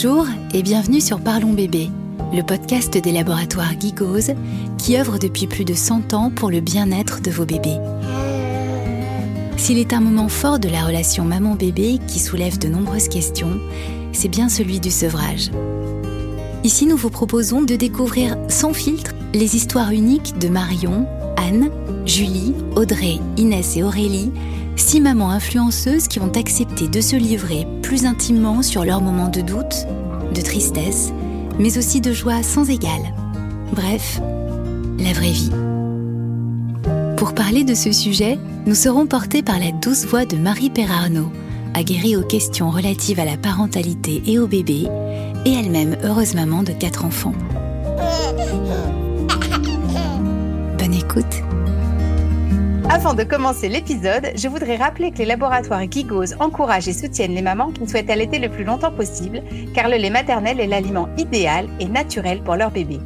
Bonjour et bienvenue sur Parlons Bébé, le podcast des laboratoires Gigose qui œuvre depuis plus de 100 ans pour le bien-être de vos bébés. S'il est un moment fort de la relation maman-bébé qui soulève de nombreuses questions, c'est bien celui du sevrage. Ici, nous vous proposons de découvrir sans filtre les histoires uniques de Marion, Anne, Julie, Audrey, Inès et Aurélie, six mamans influenceuses qui ont accepté de se livrer plus intimement sur leurs moments de doute, de tristesse, mais aussi de joie sans égale. Bref, la vraie vie. Pour parler de ce sujet, nous serons portés par la douce voix de Marie Perarnaud, aguerrie aux questions relatives à la parentalité et au bébé, et elle-même heureuse maman de quatre enfants. Bonne écoute. Avant de commencer l'épisode, je voudrais rappeler que les laboratoires Gigos encouragent et soutiennent les mamans qui souhaitent allaiter le plus longtemps possible, car le lait maternel est l'aliment idéal et naturel pour leur bébé.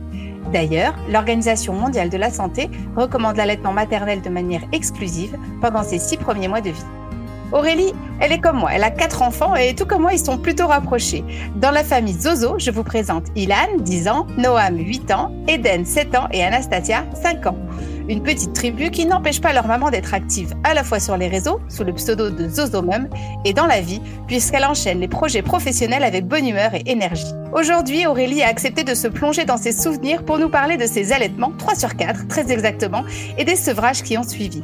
D'ailleurs, l'Organisation mondiale de la santé recommande l'allaitement maternel de manière exclusive pendant ses six premiers mois de vie. Aurélie, elle est comme moi, elle a quatre enfants et tout comme moi, ils sont plutôt rapprochés. Dans la famille Zozo, je vous présente Ilan, 10 ans, Noam, 8 ans, Eden, 7 ans et Anastasia, 5 ans. Une petite tribu qui n'empêche pas leur maman d'être active à la fois sur les réseaux, sous le pseudo de Zozomum, et dans la vie, puisqu'elle enchaîne les projets professionnels avec bonne humeur et énergie. Aujourd'hui, Aurélie a accepté de se plonger dans ses souvenirs pour nous parler de ses allaitements, 3 sur 4 très exactement, et des sevrages qui ont suivi.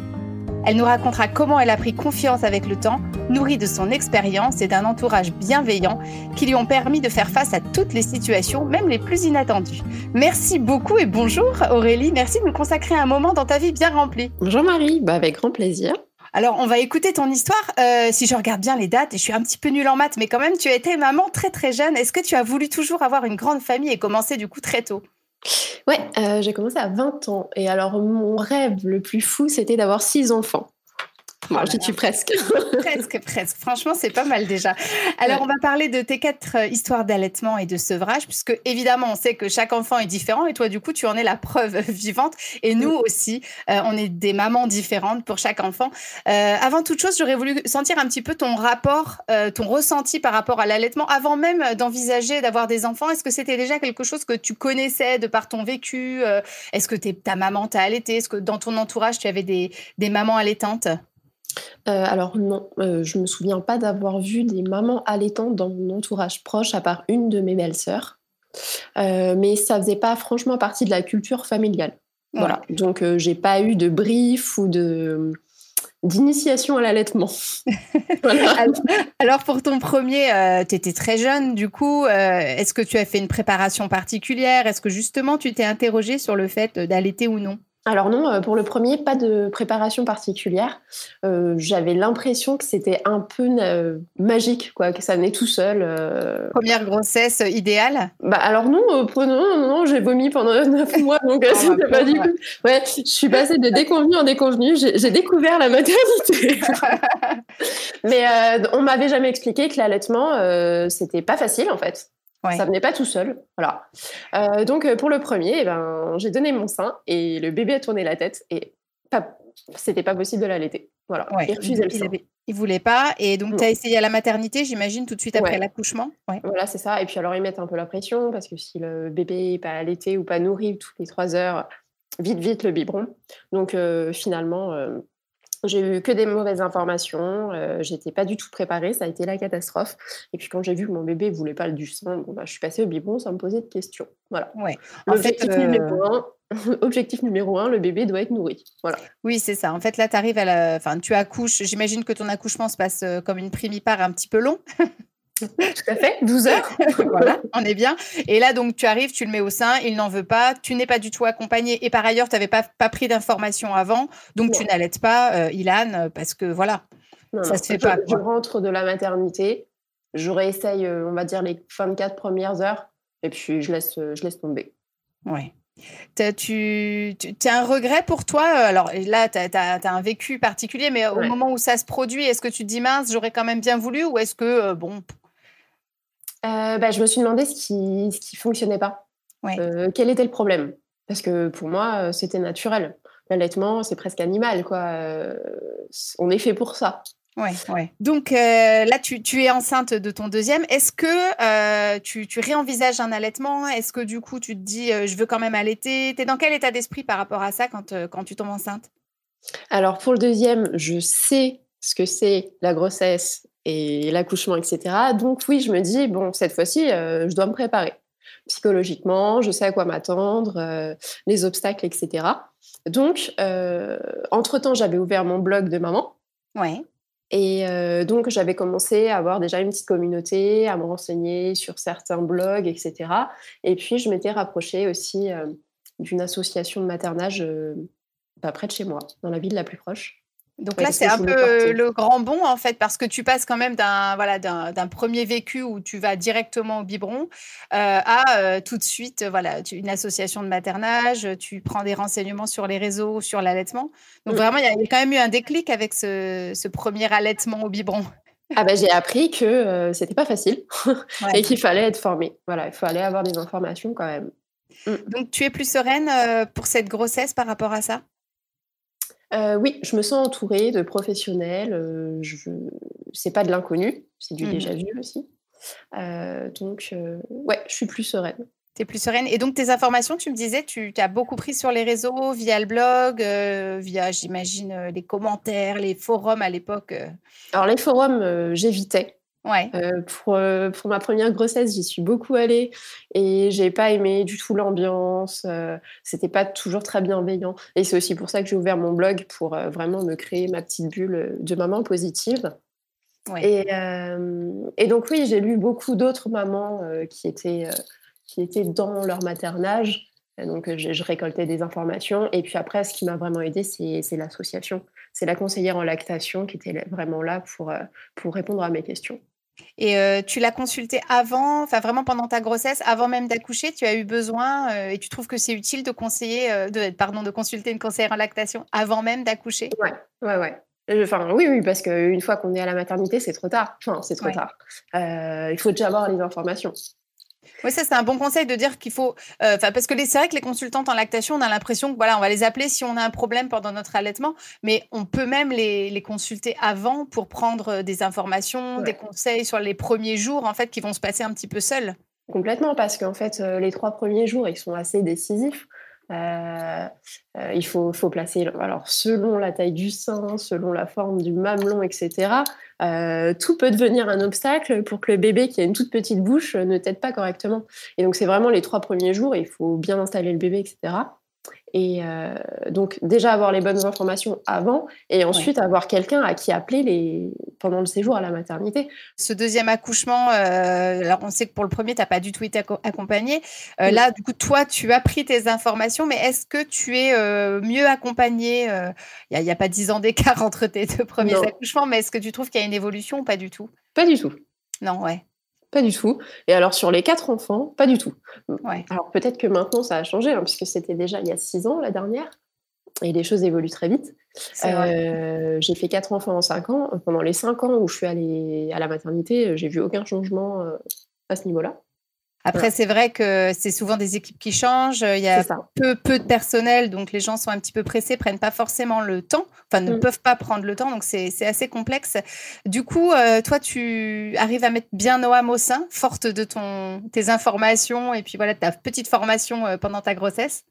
Elle nous racontera comment elle a pris confiance avec le temps, nourrie de son expérience et d'un entourage bienveillant qui lui ont permis de faire face à toutes les situations, même les plus inattendues. Merci beaucoup et bonjour Aurélie, merci de nous consacrer un moment dans ta vie bien remplie. Bonjour Marie, bah avec grand plaisir. Alors, on va écouter ton histoire. Euh, si je regarde bien les dates, et je suis un petit peu nulle en maths, mais quand même, tu as été maman très très jeune. Est-ce que tu as voulu toujours avoir une grande famille et commencer du coup très tôt? Ouais, euh, j'ai commencé à 20 ans. Et alors, mon rêve le plus fou, c'était d'avoir six enfants. Moi, je suis presque. presque, presque. Franchement, c'est pas mal déjà. Alors, on va parler de tes quatre euh, histoires d'allaitement et de sevrage, puisque évidemment, on sait que chaque enfant est différent et toi, du coup, tu en es la preuve vivante. Et nous aussi, euh, on est des mamans différentes pour chaque enfant. Euh, avant toute chose, j'aurais voulu sentir un petit peu ton rapport, ton ressenti par rapport à l'allaitement avant même d'envisager d'avoir des enfants. Est-ce que c'était déjà quelque chose que tu connaissais de par ton vécu Est-ce que ta maman t'a allaité Est-ce que dans ton entourage, tu avais des, des mamans allaitantes? Euh, alors non, euh, je me souviens pas d'avoir vu des mamans allaitantes dans mon entourage proche, à part une de mes belles-sœurs. Euh, mais ça faisait pas franchement partie de la culture familiale. Voilà. Donc j'ai pas eu de brief ou de d'initiation à l'allaitement. alors, pour ton premier, tu étais très jeune, du coup, est-ce que tu as fait une préparation particulière? Est-ce que justement tu t'es interrogée sur le fait d'allaiter ou non? Alors non, euh, pour le premier, pas de préparation particulière. Euh, j'avais l'impression que c'était un peu euh, magique, quoi, que ça venait tout seul. Première grossesse idéale? Bah alors non, non, non, non j'ai vomi pendant neuf mois, donc oh, c'était pas du tout. Ouais, je suis passée de déconvenue en déconvenue. J'ai découvert la maternité. Mais on m'avait jamais expliqué que l'allaitement, c'était pas facile en fait. Ça venait pas tout seul, voilà. Euh, donc euh, pour le premier, eh ben, j'ai donné mon sein et le bébé a tourné la tête et pas, c'était pas possible de l'allaiter. Voilà. Il refusait le sein. Il voulait pas et donc tu as essayé à la maternité, j'imagine, tout de suite après l'accouchement. Voilà, c'est ça. Et puis alors ils mettent un peu la pression parce que si le bébé n'est pas allaité ou pas nourri toutes les trois heures, vite vite le biberon. Donc euh, finalement j'ai eu que des mauvaises informations, euh, j'étais pas du tout préparée, ça a été la catastrophe. Et puis quand j'ai vu que mon bébé voulait pas du sein, bon, bah, je suis passée au biberon sans me poser de questions. Voilà. Ouais. L'objectif numéro un, objectif numéro un, le bébé doit être nourri. Voilà. Oui, c'est ça. En fait, là, tu arrives à la... Enfin, tu accouches. J'imagine que ton accouchement se passe euh, comme une primipare un petit peu long. Tout à fait, 12 heures. voilà, on est bien. Et là, donc, tu arrives, tu le mets au sein, il n'en veut pas, tu n'es pas du tout accompagné. Et par ailleurs, tu n'avais pas, pas pris d'informations avant, donc tu n'allaites pas, euh, Ilan, parce que voilà, ça se fait pas. Je rentre de la maternité, je réessaye, euh, on va dire, les 24 premières heures, et puis je laisse, je laisse tomber. Ouais. Tu, tu as un regret pour toi? Alors là, tu as, un vécu particulier, mais au moment où ça se produit, est-ce que tu te dis mince, j'aurais quand même bien voulu Ou est-ce que, euh, bon, euh, bah, je me suis demandé ce qui ce qui fonctionnait pas. Euh, quel était le problème? Parce que pour moi, euh, c'était naturel. L'allaitement, c'est presque animal, quoi. on est fait pour ça. Ouais, ouais. Donc là, tu, es enceinte de ton deuxième. Est-ce que tu, tu, réenvisages un allaitement? Est-ce que du coup, tu te dis, je veux quand même allaiter? Tu es dans quel état d'esprit par rapport à ça quand, quand tu tombes enceinte? Alors, pour le deuxième, je sais ce que c'est la grossesse et l'accouchement, etc. Donc oui, je me dis, bon, cette fois-ci, je dois me préparer psychologiquement, je sais à quoi m'attendre, les obstacles, etc. Donc, entre-temps, j'avais ouvert mon blog de maman. Ouais. Et donc, j'avais commencé à avoir déjà une petite communauté, à me renseigner sur certains blogs, etc. Et puis, je m'étais rapprochée aussi d'une association de maternage pas près de chez moi, dans la ville la plus proche. Donc là, c'est un peu le grand bond, en fait, parce que tu passes quand même d'un voilà, d'un premier vécu où tu vas directement au biberon à tout de suite voilà, une association de maternage, tu prends des renseignements sur les réseaux, sur l'allaitement. Donc mmh. vraiment, il y, a quand même eu un déclic avec ce, premier allaitement au biberon. Ah bah, j'ai appris que c'était pas facile et qu'il fallait être formé. Voilà, il fallait avoir des informations quand même. Mmh. Donc tu es plus sereine pour cette grossesse par rapport à ça? Euh, oui, je me sens entourée de professionnels. Euh, je... C'est pas de l'inconnu, c'est du mmh déjà vu aussi. Euh, donc, ouais, je suis plus sereine. Tu es plus sereine. Et donc, tes informations, tu me disais, tu as beaucoup pris sur les réseaux, via le blog, via, j'imagine, les commentaires, les forums à l'époque. Alors, les forums, j'évitais. Ouais. Euh, pour, euh, pour, ma première grossesse, j'y suis beaucoup allée et j'ai pas aimé du tout l'ambiance. Euh, c'était pas toujours très bienveillant. Et c'est aussi pour ça que j'ai ouvert mon blog pour vraiment me créer ma petite bulle de maman positive. Et, et, donc oui, j'ai lu beaucoup d'autres mamans qui étaient qui étaient dans leur maternage. donc je, je, récoltais des informations. Et puis après, ce qui m'a vraiment aidé, c'est l'association. C'est la conseillère en lactation qui était vraiment là pour, pour répondre à mes questions. Et tu l'as consulté avant, enfin vraiment pendant ta grossesse, avant même d'accoucher, tu as eu besoin et tu trouves que c'est utile de conseiller, de, pardon, de consulter une conseillère en lactation avant même d'accoucher? Ouais, ouais, ouais. Enfin, oui, oui, parce qu'une fois qu'on est à la maternité, c'est trop tard. Enfin, c'est trop tard. il faut déjà avoir les informations. Oui, ça c'est un bon conseil de dire qu'il faut, euh, parce que c'est vrai que les consultantes en lactation, on a l'impression que voilà, on va les appeler si on a un problème pendant notre allaitement, mais on peut même les, les consulter avant pour prendre euh, des informations, des conseils sur les premiers jours en fait qui vont se passer un petit peu seuls. Complètement, parce qu'en fait euh, les trois premiers jours ils sont assez décisifs. Il faut, faut, placer, alors selon la taille du sein, selon la forme du mamelon, etc. Euh, tout peut devenir un obstacle pour que le bébé qui a une toute petite bouche ne t'aide pas correctement. Et donc c'est vraiment les trois premiers jours, il faut bien installer le bébé, etc. Et euh, donc déjà avoir les bonnes informations avant et ensuite avoir quelqu'un à qui appeler les... pendant le séjour à la maternité. Ce deuxième accouchement, euh, alors on sait que pour le premier, tu n'as pas du tout été accompagné. Euh, là, du coup, toi, tu as pris tes informations, mais est-ce que tu es mieux accompagné Il n'y a, pas dix ans d'écart entre tes deux premiers accouchements, mais est-ce que tu trouves qu'il y a une évolution ou pas du tout? Pas du tout. Non, ouais. Pas du tout. Et alors sur les quatre enfants, pas du tout. Alors peut-être que maintenant ça a changé, hein, puisque c'était déjà il y a six ans la dernière, et les choses évoluent très vite. Euh, j'ai fait quatre enfants en cinq ans. Pendant les cinq ans où je suis allée à la maternité, j'ai vu aucun changement euh, à ce niveau-là. Après, c'est vrai que c'est souvent des équipes qui changent. Il y a peu, peu de personnel, donc les gens sont un petit peu pressés, prennent pas forcément le temps, enfin ne mm. peuvent pas prendre le temps, donc c'est assez complexe. Du coup, euh, toi, tu arrives à mettre bien Noam au sein, forte de ton, tes informations et puis voilà ta petite formation euh, pendant ta grossesse?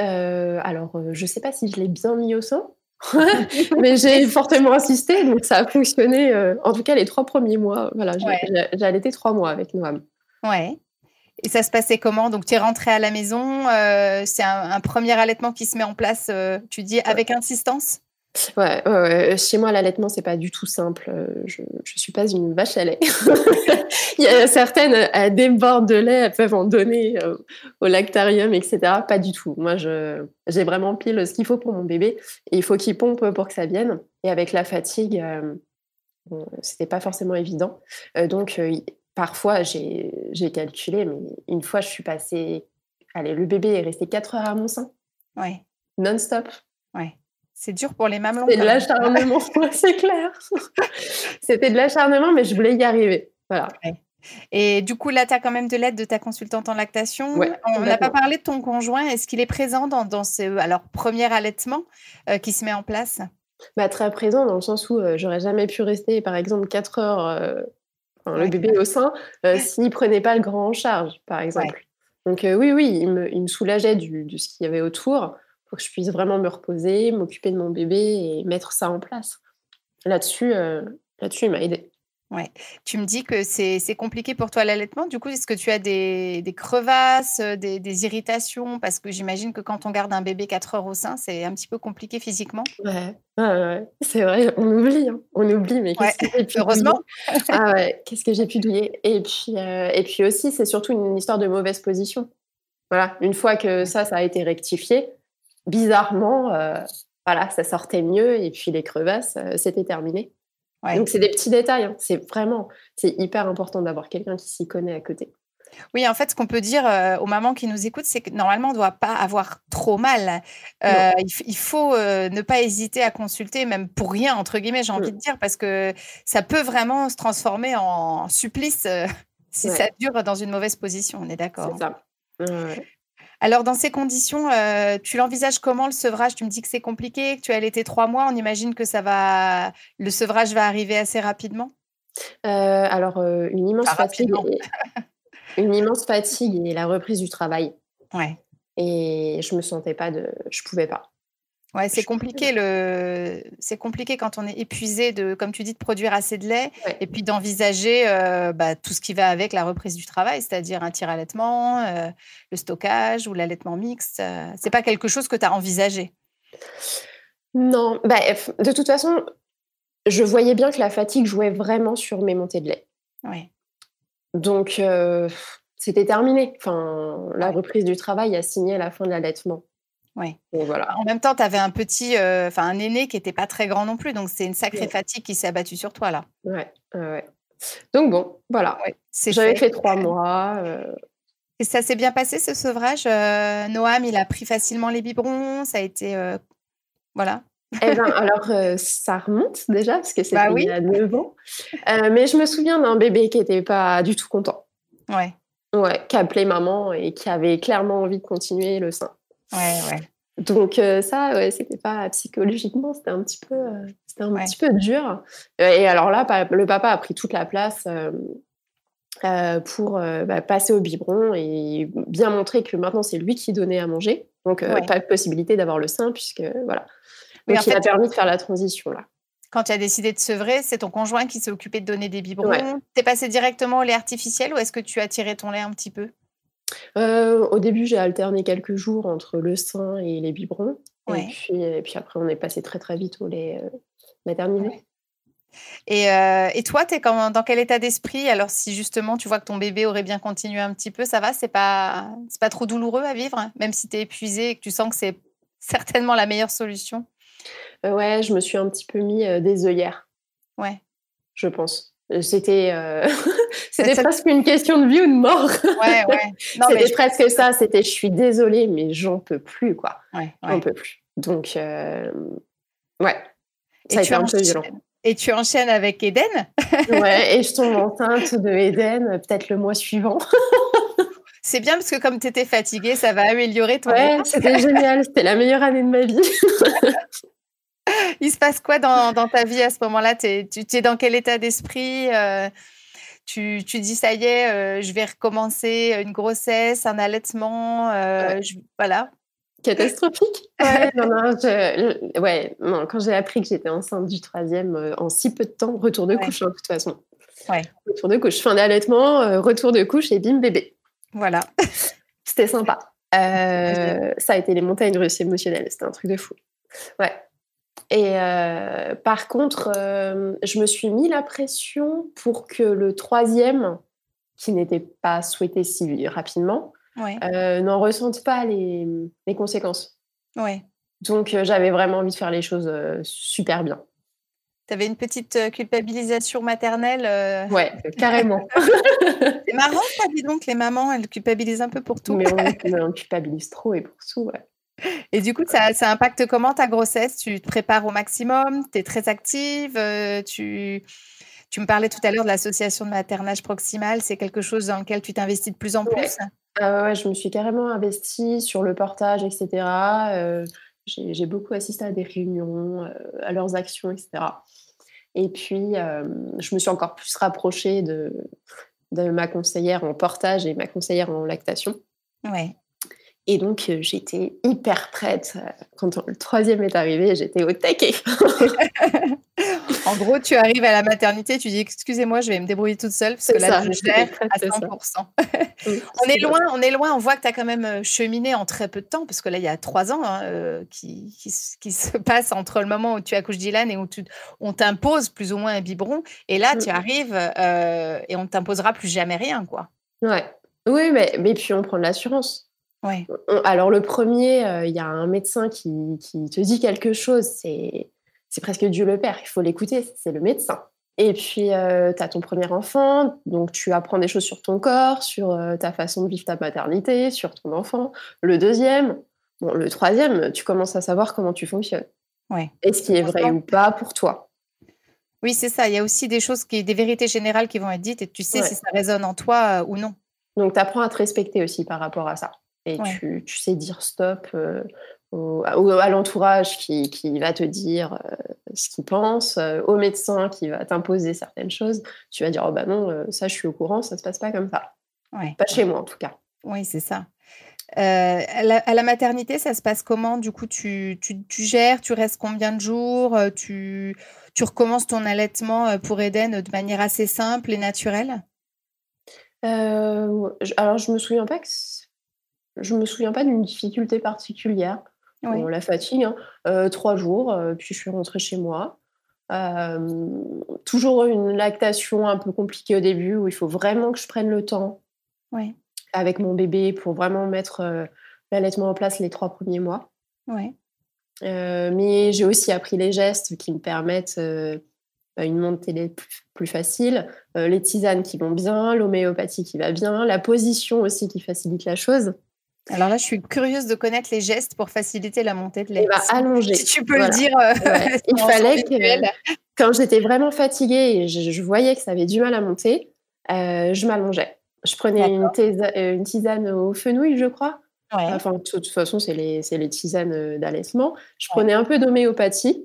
Euh, alors, je sais pas si je l'ai bien mis au sein. mais j'ai fortement insisté, donc ça a fonctionné. en tout cas, les trois premiers mois, voilà, j'ai allaité trois mois avec Noam. Ouais. Et ça se passait comment? Donc, tu es rentrée à la maison. Euh, c'est un, premier allaitement qui se met en place, euh, tu dis, avec insistance? Ouais, chez moi, l'allaitement, c'est pas du tout simple. Euh, je ne suis pas une vache à lait. Il y a certaines, elles débordent de lait, elles peuvent en donner au lactarium, etc. Pas du tout. Moi, j'ai vraiment pile ce qu'il faut pour mon bébé. il faut qu'il pompe pour que ça vienne. Et avec la fatigue, bon, c'était pas forcément évident. donc, parfois, j'ai calculé, mais une fois, je suis passée. Allez, le bébé est resté 4 heures à mon sein. Ouais. Non-stop. Ouais. C'est dur pour les mamans. C'est de l'acharnement, c'est clair. C'était de l'acharnement, mais je voulais y arriver. Voilà. Et du coup, là, tu as quand même de l'aide de ta consultante en lactation. On n'a pas parlé de ton conjoint. Est-ce qu'il est présent dans, ce alors, premier allaitement euh, qui se met en place? Bah, Très présent, dans le sens où j'aurais jamais pu rester, par exemple, 4 heures, le bébé au sein, s'il ne prenait pas le grand en charge, par exemple. Donc oui, oui, il me, il me soulageait du, de ce qu'il y avait autour pour que je puisse vraiment me reposer, m'occuper de mon bébé et mettre ça en place. Là-dessus, là-dessus il m'a aidé. Ouais. Tu me dis que c'est compliqué pour toi l'allaitement. Du coup, est-ce que tu as des, des crevasses, des, des, irritations? Parce que j'imagine que quand on garde un bébé 4 heures au sein, c'est un petit peu compliqué physiquement. Ouais, ouais, c'est vrai, on oublie. Hein. On oublie, mais qu'est-ce que j'ai pu Heureusement. ah ouais, qu'est-ce que j'ai pu douiller? Et puis, euh, et puis aussi, c'est surtout une histoire de mauvaise position. Voilà, une fois que ça, ça a été rectifié, bizarrement, euh, voilà, ça sortait mieux et puis les crevasses, euh, c'était terminé. Donc, c'est des petits détails. Hein. C'est vraiment, c'est hyper important d'avoir quelqu'un qui s'y connaît à côté. Oui, en fait, ce qu'on peut dire euh, aux mamans qui nous écoutent, c'est que normalement, on ne doit pas avoir trop mal. Euh, il, faut euh, ne pas hésiter à consulter, même pour rien, entre guillemets, j'ai envie de dire, parce que ça peut vraiment se transformer en supplice si ça dure dans une mauvaise position, on est d'accord. C'est ça. Alors, dans ces conditions, euh, tu l'envisages comment le sevrage? Tu me dis que c'est compliqué, que tu as allaité trois mois. On imagine que ça va, le sevrage va arriver assez rapidement? Euh, alors, euh, une immense fatigue, une immense fatigue et la reprise du travail. Ouais. Et je me sentais pas de, je pouvais pas. Ouais, c'est compliqué le, c'est compliqué quand on est épuisé de, comme tu dis, de produire assez de lait et puis d'envisager euh, bah, tout ce qui va avec la reprise du travail, c'est-à-dire un tir allaitement, euh, le stockage ou l'allaitement mixte. Euh, c'est pas quelque chose que tu as envisagé? Non, bah, de toute façon, je voyais bien que la fatigue jouait vraiment sur mes montées de lait. Ouais. Donc c'était terminé. Enfin, la reprise du travail a signé la fin de l'allaitement. Voilà. En même temps, tu avais un petit, euh, enfin un aîné qui n'était pas très grand non plus, donc c'est une sacrée fatigue qui s'est abattue sur toi là. Ouais, ouais. Donc bon, voilà. J'avais fait. trois mois. Euh. Et ça s'est bien passé ce sevrage. Euh, Noam, il a pris facilement les biberons. Ça a été, voilà. Eh ben, alors, ça remonte déjà, parce que c'était bah il y a 9 ans. mais je me souviens d'un bébé qui n'était pas du tout content. Ouais. Ouais, qui appelait maman et qui avait clairement envie de continuer le sein. Ouais, ouais. Donc euh, ça, ouais, c'était pas psychologiquement, c'était un petit peu, euh, c'était un petit peu dur. Et alors là, le papa a pris toute la place euh, pour bah, passer au biberon et bien montrer que maintenant c'est lui qui donnait à manger. Donc pas de possibilité d'avoir le sein puisque voilà. Donc il a permis de faire la transition là. Quand tu as décidé de sevrer, c'est ton conjoint qui s'est occupé de donner des biberons. T'es passé directement au lait artificiel ou est-ce que tu as tiré ton lait un petit peu? Euh, au début, j'ai alterné quelques jours entre le sein et les biberons. Et, puis, et, puis, après, on est passé très très vite au lait euh, maternisé. Et, euh, et, toi, tu es dans quel état d'esprit? Alors, si justement tu vois que ton bébé aurait bien continué un petit peu, ça va C'est pas, pas trop douloureux à vivre, même si tu es épuisé et que tu sens que c'est certainement la meilleure solution? Ouais, je me suis un petit peu mis des œillères. Ouais. Je pense. C'était euh, c'était presque une question de vie ou de mort. Ouais, ouais. C'était presque ça. C'était je suis désolée, mais j'en peux plus, quoi. Ouais, j'en peux plus. Donc, euh, ouais. Ça a été un peu violent. Et tu enchaînes avec Eden Ouais, et je tombe enceinte de Eden peut-être le mois suivant. C'est bien parce que comme tu étais fatiguée, ça va améliorer ton Ouais, c'était génial. C'était la meilleure année de ma vie. Il se passe quoi dans, ta vie à ce moment-là? Tu es, dans quel état d'esprit euh, tu, dis, ça y est, euh, je vais recommencer une grossesse, un allaitement, euh, voilà. Catastrophique. Ouais, non, quand j'ai appris que j'étais enceinte du troisième en si peu de temps, retour de couche, hein, de toute façon. Ouais. Retour de couche, fin d'allaitement, retour de couche et bim, bébé. Voilà. C'était sympa. ça a été les montagnes russes émotionnelles, c'était un truc de fou. Ouais. Et euh, par contre, euh, je me suis mis la pression pour que le troisième, qui n'était pas souhaité si rapidement, euh, n'en ressente pas les, conséquences. Ouais. Donc, j'avais vraiment envie de faire les choses super bien. Tu avais une petite culpabilisation maternelle Ouais, carrément. C'est marrant, ça, dis donc, les mamans, elles culpabilisent un peu pour tout. Mais on, on culpabilise trop et pour tout, ouais. Et du coup, ça, impacte comment ta grossesse? Tu te prépares au maximum? Tu es très active? Euh, tu, tu me parlais tout à l'heure de l'association de maternage proximal. C'est quelque chose dans lequel tu t'investis de plus en plus? Ah ouais. je me suis carrément investie sur le portage, etc. Euh, j'ai beaucoup assisté à des réunions, à leurs actions, etc. Et puis, je me suis encore plus rapprochée de, de ma conseillère en portage et ma conseillère en lactation. Ouais. Et donc, euh, j'étais hyper prête. Euh, quand le troisième est arrivé, j'étais au taquet. en gros, tu arrives à la maternité, tu dis excusez-moi, je vais me débrouiller toute seule parce que là, je gère à 100%. on est loin, on est loin. On voit que tu as quand même euh, cheminé en très peu de temps parce que là, il y a trois ans hein, qui, qui, se passent entre le moment où tu accouches Dylan et où tu, on t'impose plus ou moins un biberon. Et là, tu mm. arrives et on ne t'imposera plus jamais rien, quoi. Ouais. Oui, mais, mais puis on prend de l'assurance. Ouais. Alors le premier, euh, il y a un médecin qui, te dit quelque chose, c'est presque Dieu le Père, il faut l'écouter, c'est le médecin. Et puis, euh, tu as ton premier enfant, donc tu apprends des choses sur ton corps, sur euh, ta façon de vivre ta maternité, sur ton enfant. Le deuxième, bon, le troisième, tu commences à savoir comment tu fonctionnes. Ouais. Et ce qui est vrai ou pas pour toi? Oui, c'est ça. Il y a aussi des choses, qui, des vérités générales qui vont être dites et tu sais si ça résonne en toi ou non. Donc, tu apprends à te respecter aussi par rapport à ça et tu, tu, sais dire stop euh, au, à l'entourage qui, qui, va te dire euh, ce qu'il pense, euh, au médecin qui va t'imposer certaines choses. Tu vas dire oh bah non, ça je suis au courant, ça se passe pas comme ça. Pas chez moi en tout cas. Oui, c'est ça. À la, à, la, maternité, ça se passe comment? Du coup, tu, tu, tu, gères, tu restes combien de jours? Tu, tu recommences ton allaitement pour Eden de manière assez simple et naturelle? Alors, je me souviens pas que je me souviens pas d'une difficulté particulière. la fatigue, hein. euh, trois jours, euh, puis je suis rentrée chez moi. Euh, toujours une lactation un peu compliquée au début où il faut vraiment que je prenne le temps avec mon bébé pour vraiment mettre l'allaitement en place les trois premiers mois. mais j'ai aussi appris les gestes qui me permettent bah, une montée plus, plus facile, les tisanes qui vont bien, l'homéopathie qui va bien, la position aussi qui facilite la chose. Alors là, je suis curieuse de connaître les gestes pour faciliter la montée de lait. Bah, allonger. Si tu peux le dire. Euh, Il fallait que, quand j'étais vraiment fatiguée et je, voyais que ça avait du mal à monter, euh, je m'allongeais. Je prenais une, euh, une, tisane au fenouil, je crois. Enfin, de toute façon, c'est les, les, tisanes d'allaitement. Je prenais un peu d'homéopathie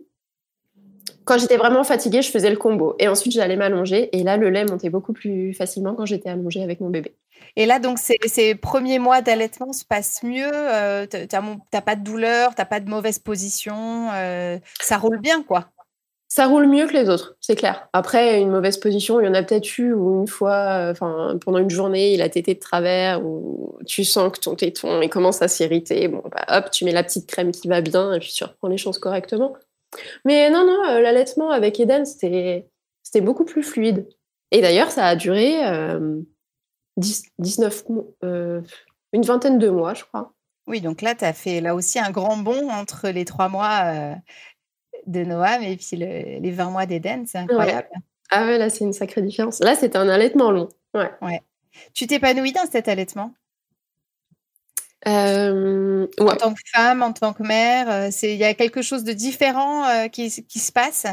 quand j'étais vraiment fatiguée, je faisais le combo. Et ensuite, j'allais m'allonger. Et là, le lait montait beaucoup plus facilement quand j'étais allongée avec mon bébé. Et là, donc, ces, premiers mois d'allaitement se passent mieux. Euh, tu n'as pas de douleur, tu n'as pas de mauvaise position. Euh, ça roule bien, quoi. Ça roule mieux que les autres, c'est clair. Après, une mauvaise position, il y en a peut-être eu ou une fois, euh, enfin, pendant une journée, il a tété de travers ou tu sens que ton téton il commence à s'irriter. Bon, bah, hop, tu mets la petite crème qui va bien et puis tu reprends les choses correctement. Mais non, non, euh, l'allaitement avec Eden, c'était beaucoup plus fluide. Et d'ailleurs, ça a duré 19 euh, euh, une vingtaine de mois, je crois. Oui, donc là, tu as fait là aussi un grand bond entre les trois mois de Noam et puis les 20 mois d'Eden. C'est incroyable. Ah ouais, là, c'est une sacrée différence. Là, c'était un allaitement long. Ouais. ouais. Tu t'épanouis dans cet allaitement? Euh, en tant que femme, en tant que mère, euh, il y a quelque chose de différent euh, qui, se passe?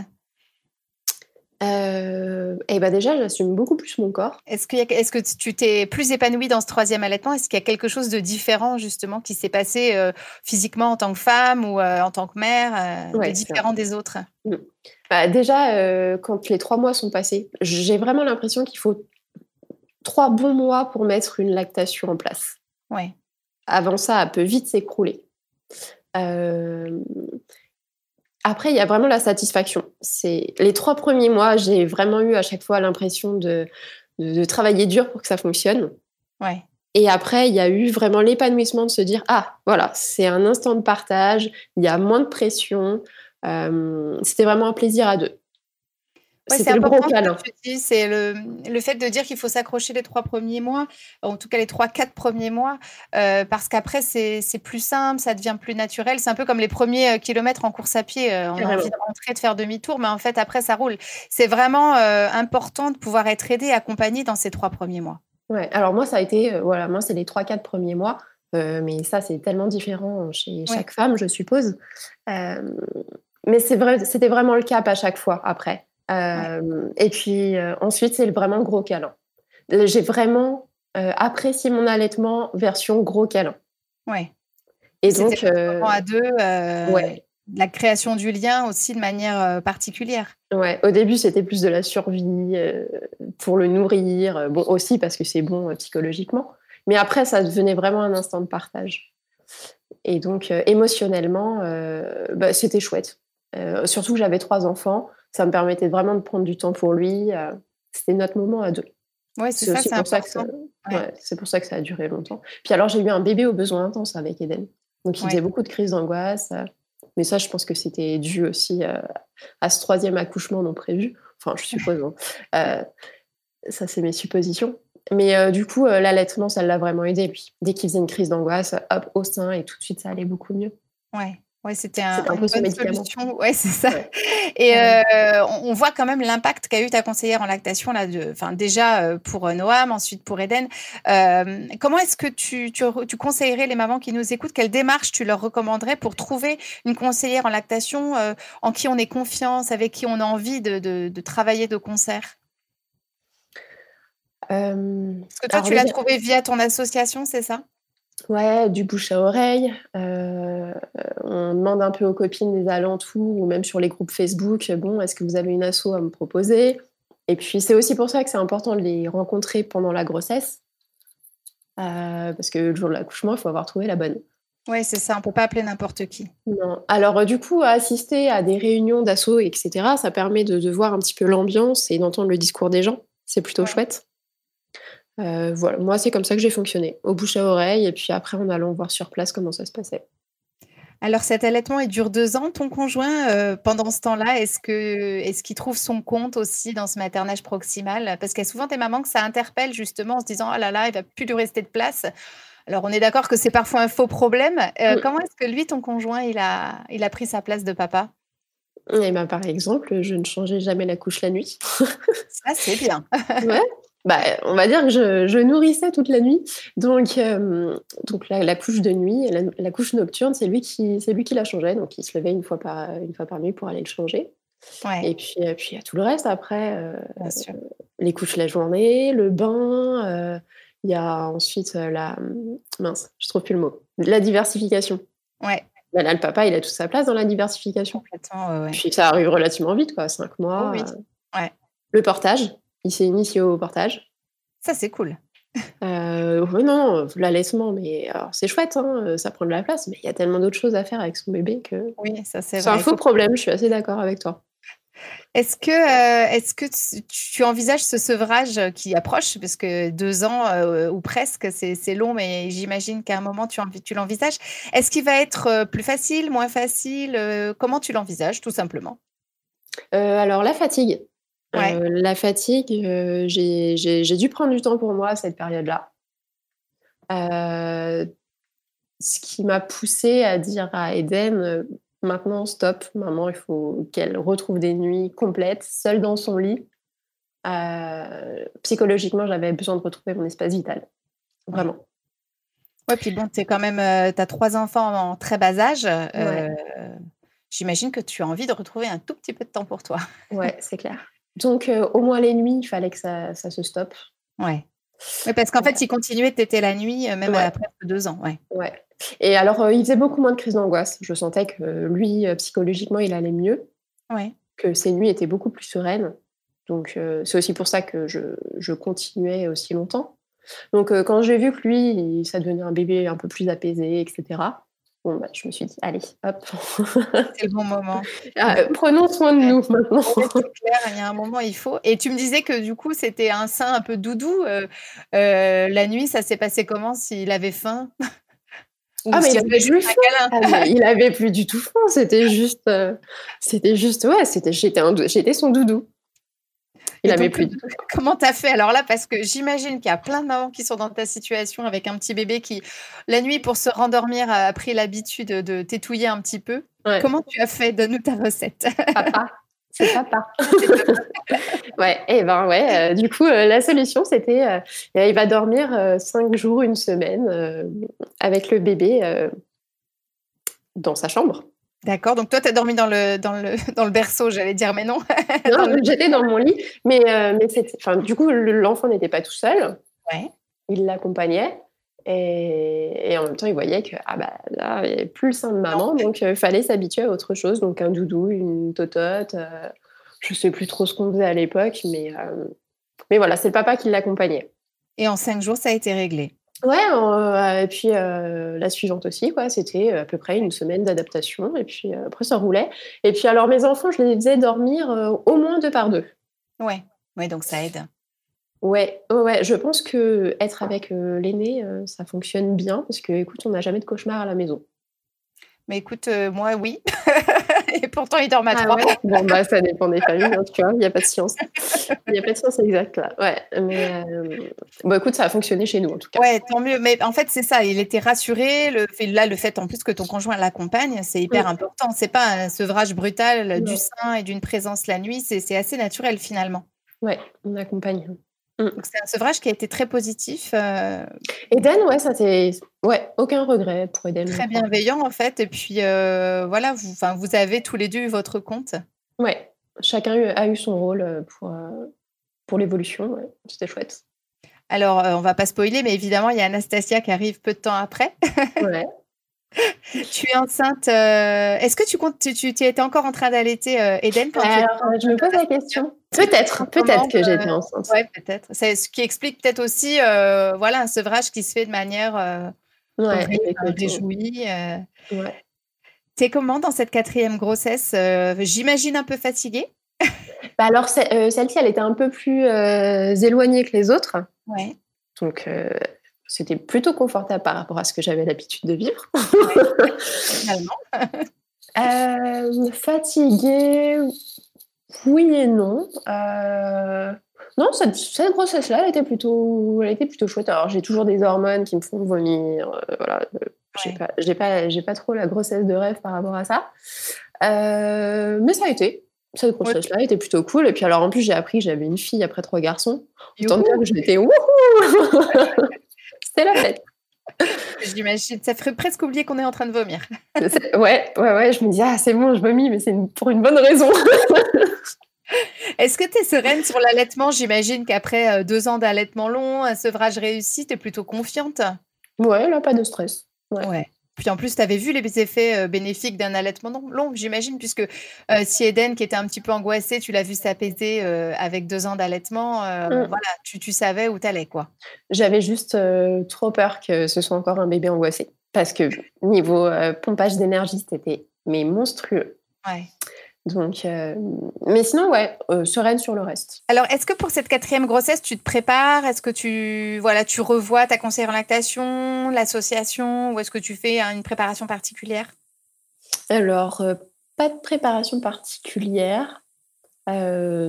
Eh ben déjà, j'assume beaucoup plus mon corps. Est-ce que, est que tu t'es plus épanouie dans ce troisième allaitement? Est-ce qu'il y a quelque chose de différent justement qui s'est passé physiquement en tant que femme ou en tant que mère, de différent des autres? Mmh. bah, Déjà, quand les trois mois sont passés, j'ai vraiment l'impression qu'il faut trois bons mois pour mettre une lactation en place. Ouais. Avant ça, elle peut vite s'écrouler. Euh, après, il y a vraiment la satisfaction. C'est les trois premiers mois, j'ai vraiment eu à chaque fois l'impression de, de, travailler dur pour que ça fonctionne. Ouais. Et après, il y a eu vraiment l'épanouissement de se dire ah voilà, c'est un instant de partage, il y a moins de pression. Euh, c'était vraiment un plaisir à deux c'est important c'est le, le, fait de dire qu'il faut s'accrocher les trois premiers mois, en tout cas les trois, quatre premiers mois, euh, parce qu'après c'est plus simple, ça devient plus naturel. C'est un peu comme les premiers euh, kilomètres en course à pied. Euh, on a envie de rentrer, de faire demi-tour, mais en fait après ça roule. C'est vraiment important de pouvoir être aidé, accompagné dans ces trois premiers mois. Ouais, alors moi ça a été, voilà, moi c'est les trois, quatre premiers mois. mais ça, c'est tellement différent chez chaque femme, je suppose. mais c'est vrai, c'était vraiment le cap à chaque fois après. Euh, et puis euh, ensuite, c'est vraiment gros câlin. J'ai vraiment euh, apprécié mon allaitement version gros câlin. Ouais. Et donc, à deux, ouais. la création du lien aussi de manière particulière. Ouais, au début, c'était plus de la survie pour le nourrir. Bon, aussi parce que c'est bon psychologiquement. Mais après, ça devenait vraiment un instant de partage. Et donc, émotionnellement, bah, c'était chouette. surtout que j'avais trois enfants. Ça me permettait vraiment de prendre du temps pour lui. c'était notre moment à deux. Ouais, c'est ça, c'est pour ça c'est pour ça que ça a duré longtemps. Puis alors, j'ai eu un bébé aux besoins intenses avec Eden. Donc, il faisait beaucoup de crises d'angoisse. Mais ça, je pense que c'était dû aussi à ce troisième accouchement non prévu. Enfin, je suppose. Hein. ça, c'est mes suppositions. Mais du coup, l'allaitement, ça l'a vraiment aidé. Puis, dès qu'il faisait une crise d'angoisse, hop, au sein, et tout de suite, ça allait beaucoup mieux. Ouais. Ouais, c'était un, un une bonne solution. Ouais, c'est ça. Et euh, on voit quand même l'impact qu'a eu ta conseillère en lactation là, enfin déjà euh, pour euh, Noam, ensuite pour Eden. Euh, comment est-ce que tu, tu, tu, conseillerais les mamans qui nous écoutent Quelle démarche tu leur recommanderais pour trouver une conseillère en lactation euh, en qui on ait confiance, avec qui on a envie de, de, de travailler de concert? Est-ce que toi, tu l'as trouvé via ton association, c'est ça? Ouais, du bouche à oreille. Euh, on demande un peu aux copines des alentours ou même sur les groupes Facebook, bon, est-ce que vous avez une asso à me proposer? Et puis c'est aussi pour ça que c'est important de les rencontrer pendant la grossesse, euh, parce que le jour de l'accouchement, il faut avoir trouvé la bonne. Oui, c'est ça, on ne peut pas appeler n'importe qui. Non. Alors du coup, assister à des réunions d'asso, etc., ça permet de, voir un petit peu l'ambiance et d'entendre le discours des gens. C'est plutôt chouette. Euh, voilà, moi c'est comme ça que j'ai fonctionné, au bouche à oreille, et puis après en allant voir sur place comment ça se passait. Alors cet allaitement, il dure deux ans. Ton conjoint, euh, pendant ce temps-là, est-ce que est-ce qu'il trouve son compte aussi dans ce maternage proximal? Parce qu'il y a souvent des mamans que ça interpelle justement en se disant oh là là, il va plus lui rester de place. Alors on est d'accord que c'est parfois un faux problème. Euh, comment est-ce que lui, ton conjoint, il a il a pris sa place de papa? Eh ben, par exemple, je ne changeais jamais la couche la nuit. ça, c'est bien. ouais, bah, on va dire que je, nourrissais toute la nuit. Donc, euh, donc la, couche de nuit, la, couche nocturne, c'est lui qui, c'est lui qui la changeait. Donc, il se levait une fois par, une fois par nuit pour aller le changer. Et puis, euh, puis il y a tout le reste après. Euh, les couches la journée, le bain. Il y a ensuite la mince, je trouve plus le mot. La diversification. Ouais. Bah, là, le papa, il a toute sa place dans la diversification. Puis ça arrive relativement vite, quoi, cinq mois. Oui. Ouais. Le portage il s'est initié au portage. Ça, c'est cool. Euh, non, l'allaitement, mais c'est chouette, hein, ça prend de la place, mais il y a tellement d'autres choses à faire avec son bébé que. Oui, ça c'est C'est un faux problème, je suis assez d'accord avec toi. Est-ce que, euh, est-ce que tu, envisages ce sevrage qui approche? Parce que deux ans euh, ou presque, c'est long, mais j'imagine qu'à un moment, tu, tu l'envisages. Est-ce qu'il va être euh, plus facile, moins facile Comment tu l'envisages, tout simplement? Alors, la fatigue. La fatigue, j'ai dû prendre du temps pour moi à cette période-là. ce qui m'a poussée à dire à Eden, maintenant stop, maman, il faut qu'elle retrouve des nuits complètes, seule dans son lit. psychologiquement, j'avais besoin de retrouver mon espace vital. Vraiment. Ouais, puis bon, tu quand même, tu as trois enfants en très bas âge. J'imagine que tu as envie de retrouver un tout petit peu de temps pour toi. Ouais, c'est clair. Donc, euh, au moins les nuits, il fallait que ça, ça se stoppe. Ouais. parce qu'en fait, il continuait de téter la nuit, euh, même après deux ans. Ouais. ouais. Et alors, euh, il faisait beaucoup moins de crises d'angoisse. Je sentais que lui, psychologiquement, il allait mieux. Ouais. Que ses nuits étaient beaucoup plus sereines. Donc, c'est aussi pour ça que je, je, continuais aussi longtemps. Donc, quand j'ai vu que lui, ça devenait un bébé un peu plus apaisé, etc., Bon, bah, je me suis dit, allez, hop. C'est le bon moment. Ah, prenons soin de nous maintenant. C'est clair, il y a un moment, il faut. Et tu me disais que du coup, c'était un sein un peu doudou. Euh, euh, la nuit, ça s'est passé comment s'il avait faim? Ah, mais il avait plus faim. Ah, il avait plus du tout faim. C'était juste, euh, c'était juste, ouais, c'était, j'étais son doudou. Il avait plus. Comment tu as fait alors là? Parce que j'imagine qu'il y a plein de mamans qui sont dans ta situation avec un petit bébé qui, la nuit, pour se rendormir, a pris l'habitude de tétouiller un petit peu. Comment tu as fait? Donne-nous ta recette. Papa. C'est papa. ouais, et eh ben ouais. Euh, du coup, euh, la solution, c'était, euh, il va dormir cinq jours, une semaine avec le bébé dans sa chambre. D'accord, donc toi, tu as dormi dans le, dans, le, dans le berceau, j'allais dire, mais non. non J'étais dans mon lit, mais, euh, mais enfin, du coup, l'enfant n'était pas tout seul. Ouais. Il l'accompagnait. Et, en même temps, il voyait que ah bah, là, il n'y avait plus le sein de maman, donc il fallait s'habituer à autre chose. Donc un doudou, une totote. je ne sais plus trop ce qu'on faisait à l'époque, mais, mais voilà, c'est le papa qui l'accompagnait. Et en cinq jours, ça a été réglé Ouais, euh, et puis euh, la suivante aussi, quoi. C'était à peu près une semaine d'adaptation, et puis euh, après ça roulait. Et puis alors mes enfants, je les faisais dormir au moins deux par deux. Ouais, ouais, donc ça aide. Ouais, ouais, je pense que être avec l'aîné, ça fonctionne bien parce que, écoute, on n'a jamais de cauchemar à la maison. Mais écoute, moi, oui. et pourtant, il dort à ah trois. Bon, bah, ça dépend des familles, hein, tu vois. Il n'y a pas de science. Il n'y a pas de science exacte, là. Ouais. Mais euh, bon, écoute, ça a fonctionné chez nous, en tout cas. Ouais, tant mieux. Mais en fait, c'est ça. Il était rassuré. Le fait, là, le fait en plus que ton conjoint l'accompagne, c'est hyper important. C'est pas un sevrage brutal du sein et d'une présence la nuit. C'est assez naturel, finalement. Ouais, on accompagne. Mm. C'est un sevrage qui a été très positif. Euh... Eden, ouais, ça c'est, ouais, aucun regret pour Eden. Très bienveillant en fait, et puis euh, voilà, vous, enfin, vous avez tous les deux eu votre compte. Ouais, chacun a eu son rôle euh, pour euh, pour l'évolution. C'était chouette. Alors, on va pas spoiler, mais évidemment, il y a Anastasia qui arrive peu de temps après. Ouais. tu es enceinte. Euh, est-ce que tu comptes, tu, tu, étais encore en train d'allaiter euh, Eden quand Alors, je me pose la question. Peut-être, peut-être que j'étais euh, enceinte. Oui, peut-être. C'est ce qui explique peut-être aussi, voilà, un sevrage qui se fait de manière ouais, réjouie. Ouais. T'es comment dans cette quatrième grossesse J'imagine un peu fatiguée? bah alors, celle-ci, elle était un peu plus éloignée que les autres. Ouais. Donc, c'était plutôt confortable par rapport à ce que j'avais l'habitude de vivre. euh, fatiguée, oui et non. Euh, non, cette, cette grossesse-là, elle était plutôt, elle était plutôt chouette. Alors, j'ai toujours des hormones qui me font vomir. Euh, voilà, euh, j'ai pas, j'ai pas, j'ai pas trop la grossesse de rêve par rapport à ça. mais ça a été. Cette grossesse-là était plutôt cool. Et puis alors, en plus, j'ai appris que j'avais une fille après trois garçons. Autant dire que j'étais wouhou c'est la fête. J'imagine, ça ferait presque oublier qu'on est en train de vomir. ouais, ouais, ouais, je me dis, ah, c'est bon, je vomis, mais c'est pour une bonne raison. Est-ce que tu es sereine sur l'allaitement? J'imagine qu'après euh, deux ans d'allaitement long, un sevrage réussi, tu es plutôt confiante? Ouais, là, pas de stress. ouais. Puis en plus, tu avais vu les effets euh, bénéfiques d'un allaitement long, j'imagine, puisque euh, si Eden, qui était un petit peu angoissée, tu l'as vu s'apaiser euh, avec deux ans d'allaitement, mmh. voilà, tu, savais où tu allais, quoi. J'avais juste trop peur que ce soit encore un bébé angoissé. Parce que niveau pompage d'énergie, c'était mais monstrueux. Ouais. Donc, euh, mais sinon, ouais, euh, sereine sur le reste. Alors, est-ce que pour cette quatrième grossesse, tu te prépares? Est-ce que tu, voilà, tu revois ta conseillère en lactation, l'association, ou est-ce que tu fais hein, une préparation particulière? Alors, euh, pas de préparation particulière,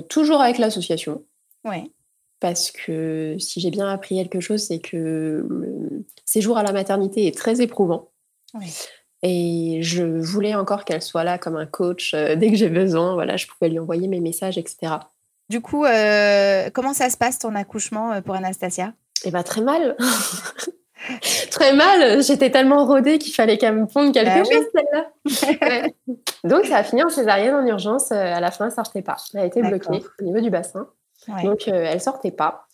toujours avec l'association. Ouais. Parce que si j'ai bien appris quelque chose, c'est que le séjour à la maternité est très éprouvant. Oui. Et je voulais encore qu'elle soit là comme un coach euh, dès que j'ai besoin. Voilà, je pouvais lui envoyer mes messages, etc. Du coup, euh, comment ça se passe ton accouchement euh, pour Anastasia? Eh bien, très mal. très mal. J'étais tellement rodée qu'il fallait qu'elle me ponde quelque bah chose, celle-là. Donc, ça a fini en césarienne en urgence. À la fin, elle sortait pas. Elle a été bloquée au niveau du bassin. Donc, elle sortait pas.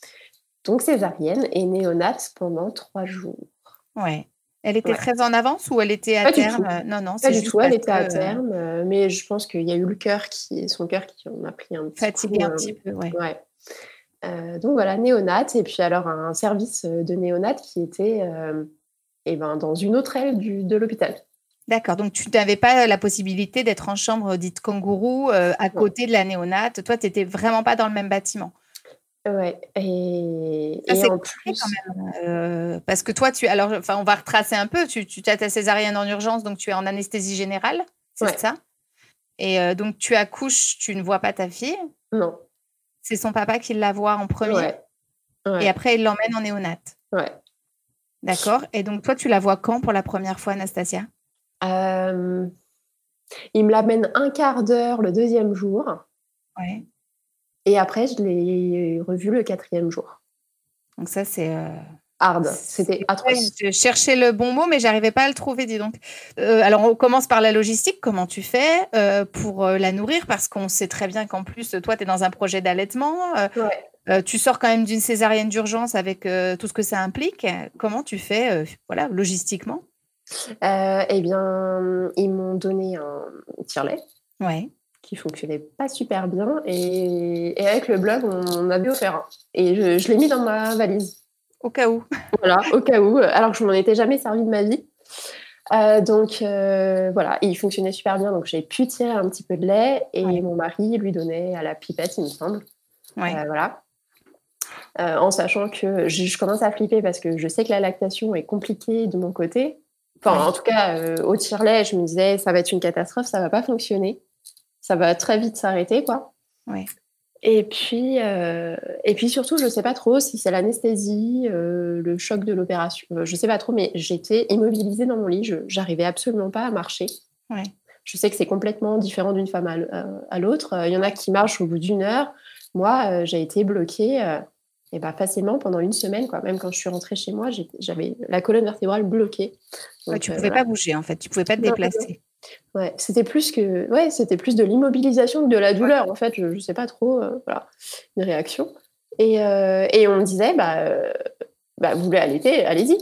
Donc, césarienne et néonate pendant trois jours. Ouais. Elle était très en avance ou elle était à terme? Non, non, pas du tout. Elle était à terme, euh, mais je pense qu'il y a eu le cœur qui, son cœur qui en a pris un petit Fatigué un euh, petit peu, ouais. ouais. Euh, donc voilà, néonat et puis alors un service de néonat qui était eh ben, dans une autre aile du, de l'hôpital. D'accord, donc tu n'avais pas la possibilité d'être en chambre dite kangourou à côté de la néonate. Toi, tu n'étais vraiment pas dans le même bâtiment? Ouais, et, et en plus... quand même. Euh, parce que toi, tu, alors, enfin, on va retracer un peu. Tu, tu as ta césarienne en urgence, donc tu es en anesthésie générale, c'est ça? Et euh, donc tu accouches, tu ne vois pas ta fille? Non. C'est son papa qui la voit en premier? Et après, il l'emmène en néonate. Ouais. D'accord. Et donc toi, tu la vois quand pour la première fois, Anastasia? Euh, Il me l'amène un quart d'heure le deuxième jour. Ouais. Et après, je l'ai revu le quatrième jour. Donc ça, c'est... Euh, hard. C'était atroce. je cherchais le bon mot, mais j'arrivais pas à le trouver, dis donc. Euh, alors, on commence par la logistique. Comment tu fais euh, pour euh, la nourrir? Parce qu'on sait très bien qu'en plus, toi, tu es dans un projet d'allaitement. tu sors quand même d'une césarienne d'urgence avec tout ce que ça implique. Comment tu fais, voilà, logistiquement? Eh bien, ils m'ont donné un tire-lait. Ouais qui fonctionnait pas super bien. Et, avec le blog, on, avait offert un. Et je, je l'ai mis dans ma valise. Au cas où. Voilà, au cas où, alors que je m'en étais jamais servi de ma vie. Euh, donc euh, voilà, il fonctionnait super bien, donc j'ai pu tirer un petit peu de lait et mon mari lui donnait à la pipette, il me semble. Euh, voilà. en sachant que je, commence à flipper parce que je sais que la lactation est compliquée de mon côté. Enfin, en tout cas, au tire-lait, je me disais, ça va être une catastrophe, ça va pas fonctionner. Ça va très vite s'arrêter, quoi. Ouais. Et puis, euh, et puis surtout, je ne sais pas trop si c'est l'anesthésie, euh, le choc de l'opération. Euh, je ne sais pas trop, mais j'étais immobilisée dans mon lit. Je n'arrivais absolument pas à marcher. Je sais que c'est complètement différent d'une femme à, l'autre. Il y en a qui marchent au bout d'une heure. Moi, j'ai été bloquée et bah, facilement pendant une semaine. Quoi. Même quand je suis rentrée chez moi, j'avais la colonne vertébrale bloquée. tu ne pouvais pas bouger, en fait. Tu ne pouvais pas te déplacer. Ouais, c'était plus que, ouais, c'était plus de l'immobilisation que de la douleur. En fait, je, ne sais pas trop, euh, voilà, une réaction. Et, euh, et on me disait, bah, euh, bah, vous voulez allaiter, allez-y.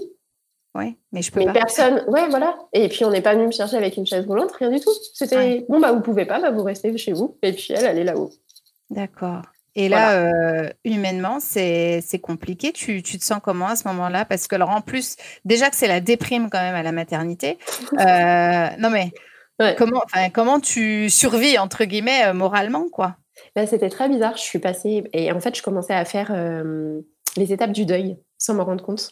Ouais, mais je peux mais personne, ouais, voilà. Et puis on n'est pas venu me chercher avec une chaise roulante, rien du tout. C'était bon, bah vous pouvez pas, bah vous restez chez vous. Et puis elle, elle est là-haut. D'accord. Et là, humainement, c'est compliqué. Tu, tu, te sens comment à ce moment-là? Parce que, alors, en plus, déjà que c'est la déprime quand même à la maternité. non, mais Comment, comment tu survis, entre guillemets, euh, moralement, quoi? Ben, C'était très bizarre. Je suis passée et en fait, je commençais à faire euh, les étapes du deuil sans me rendre compte.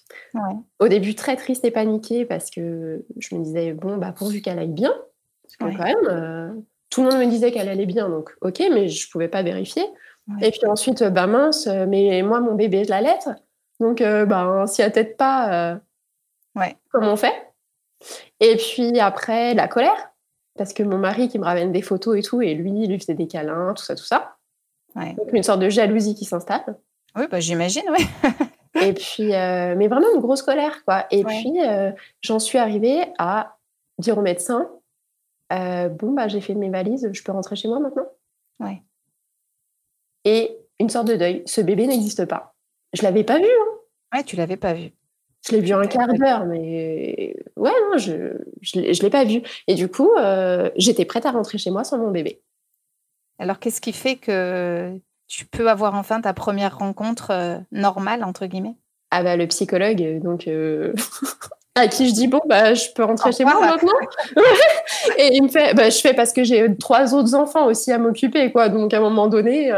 Au début, très triste et paniquée parce que je me disais, bon, bah, pourvu qu'elle aille bien, parce que quand même, euh, tout le monde me disait qu'elle allait bien, donc ok, mais je ne pouvais pas vérifier. Et puis ensuite, bah mince, mais moi, mon bébé, je la lettre. Donc, bah, si elle tête pas, comment on fait? Et puis après, la colère parce que mon mari qui me ramène des photos et tout, et lui, il lui faisait des câlins, tout ça, tout ça. Donc une sorte de jalousie qui s'installe. Oui, bah, j'imagine, oui. et puis, euh, mais vraiment une grosse colère, quoi. Et puis, euh, j'en suis arrivée à dire au médecin, euh, bon, bah, j'ai fait mes valises, je peux rentrer chez moi maintenant? Ouais. Et une sorte de deuil. Ce bébé n'existe pas. Je l'avais pas vu. Hein. Ouais, tu l'avais pas vu. Je l'ai vu un quart d'heure, mais ouais, non, je ne l'ai pas vu. Et du coup, euh, j'étais prête à rentrer chez moi sans mon bébé. Alors, qu'est-ce qui fait que tu peux avoir enfin ta première rencontre euh, normale, entre guillemets? Ah bah, le psychologue, donc... Euh, à qui je dis, bon, bah, je peux rentrer chez moi maintenant Et il me fait, bah, je fais parce que j'ai trois autres enfants aussi à m'occuper, quoi. Donc, à un moment donné...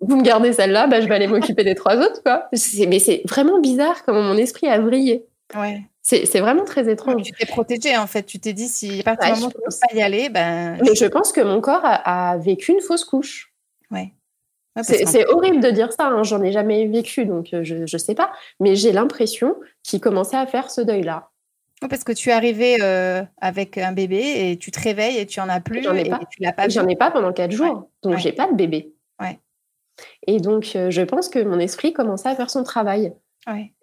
Vous me gardez celle-là, bah, je vais aller m'occuper des trois autres. Quoi. Mais c'est vraiment bizarre comment mon esprit a vrillé. Ouais. C'est vraiment très étrange. Tu t'es protégée en fait. Tu t'es dit si à partir du moment où tu ne peux pas y aller, ben. Mais je pense que mon corps a, vécu une fausse couche. Ouais. c'est horrible de dire ça. Hein. J'en ai jamais vécu, donc euh, je ne sais pas. Mais j'ai l'impression qu'il commençait à faire ce deuil-là. Parce que tu es arrivée euh, avec un bébé et tu te réveilles et tu en as plus. J'en ai, pas. J'en ai pas pendant quatre jours, donc j'ai pas de bébé. Ouais. Et donc, euh, je pense que mon esprit commençait à faire son travail.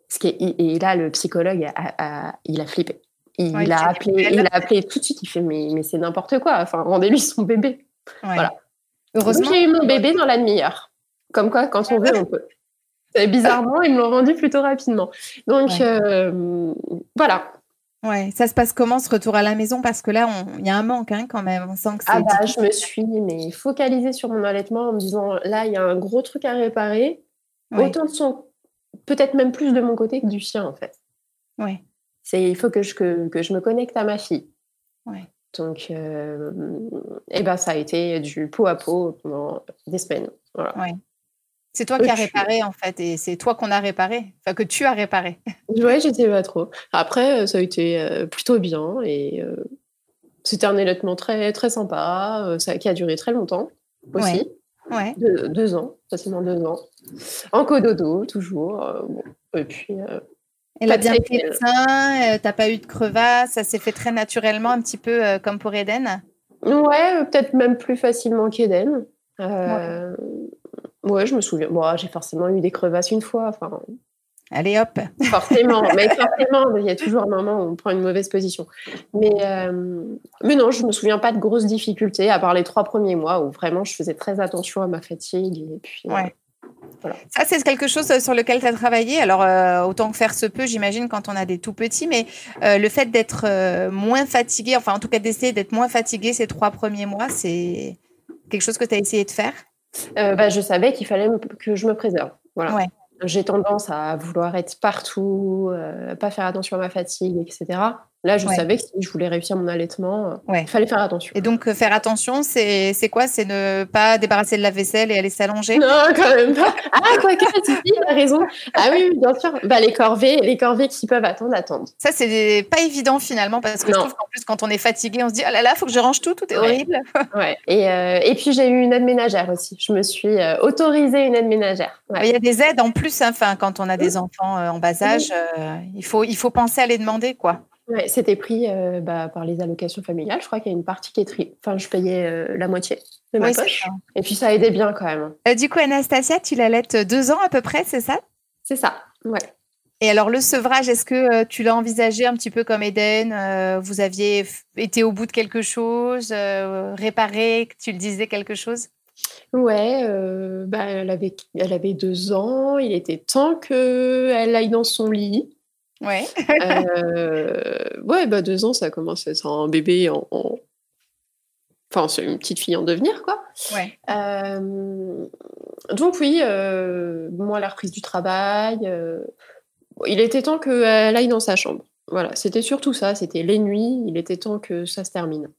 Ce qui et là, le psychologue, a, il a flippé. Il, a appelé, il a appelé tout de suite. Il fait Mais, mais c'est n'importe quoi. Enfin, rendez-lui son bébé. Voilà. Heureusement. J'ai eu mon bébé dans la demi-heure. Comme quoi, quand on veut, on peut. bizarrement, ils me l'ont rendu plutôt rapidement. Donc, euh, voilà. Ouais, ça se passe comment ce retour à la maison? Parce que là, il y a un manque hein, quand même. On sent que ah bah, je me suis mais focalisée sur mon allaitement en me disant là, il y a un gros truc à réparer. Autant de son, peut-être même plus de mon côté que du sien en fait. Ouais. C'est il faut que je que, que, je me connecte à ma fille. Ouais. Donc, euh, et eh ben ça a été du pot à pot pendant des semaines. Voilà. Ouais. C'est toi qui as réparé en fait, et c'est toi qu'on a réparé, enfin que tu as réparé. Ouais, j'étais pas trop. Après, euh, ça a été euh, plutôt bien et euh, c'était un allaitement très très sympa, ça qui a duré très longtemps aussi. Ouais. deux ans, facilement deux ans. En cododo, toujours. Et puis. Elle a bien pris le sein, t'as pas eu de crevasse, ça s'est fait très naturellement, un petit peu comme pour Eden. Ouais, peut-être même plus facilement qu'Eden. Ouais. Je me souviens. Bon, j'ai forcément eu des crevasses une fois. Enfin, Allez hop. Forcément, mais forcément, il y a toujours un moment où on prend une mauvaise position. Mais, mais non, je me souviens pas de grosses difficultés, à part les trois premiers mois où vraiment je faisais très attention à ma fatigue. Et puis, ouais. Ça, c'est quelque chose sur lequel tu as travaillé. Alors, euh, autant que faire se peut, j'imagine, quand on a des tout petits, mais euh, le fait d'être euh, moins fatigué, enfin, en tout cas, d'essayer d'être moins fatigué ces trois premiers mois, c'est quelque chose que tu as essayé de faire? Bah, Je savais qu'il fallait que je me préserve. Voilà. J'ai tendance à vouloir être partout, pas faire attention à ma fatigue, etc. Là, je savais que si je voulais réussir mon allaitement, euh, il fallait faire attention. Et donc, euh, faire attention, c'est quoi? C'est ne pas débarrasser de la vaisselle et aller s'allonger? Non, quand même pas. Ah, quoi que, tu as raison. Ah oui, bien sûr. Bah, les corvées, les corvées qui peuvent attendre, attendent. Ça, c'est pas évident finalement, parce que je trouve qu'en plus, quand on est fatigué, on se dit, oh là là, faut que je range tout, tout est horrible. ouais. Et, euh, et puis, j'ai eu une aide ménagère aussi. Je me suis autorisée une aide ménagère. Il y a des aides en plus, hein, quand on a des enfants en bas âge, il, faut, il faut penser à les demander, quoi. Ouais, c'était pris euh, bah, par les allocations familiales. Je crois qu'il y a une partie qui est tri... Enfin, je payais euh, la moitié de ma poche. Et puis, ça aidait bien quand même. Euh, du coup, Anastasia, tu l'allaites deux ans à peu près, c'est ça? C'est ça, ouais. Et alors, le sevrage, est-ce que tu l'as envisagé un petit peu comme Eden Vous aviez été au bout de quelque chose Réparé Tu le disais quelque chose? Ouais, bah, elle, avait, elle avait deux ans. Il était temps qu'elle aille dans son lit. Ouais. euh, ouais, bah deux ans, ça commence à être un bébé en. Enfin, c'est une petite fille en devenir, quoi. Ouais. Euh, donc, oui, euh, moi, la reprise du travail, euh, il était temps qu'elle aille dans sa chambre. Voilà, c'était surtout ça, c'était les nuits, il était temps que ça se termine.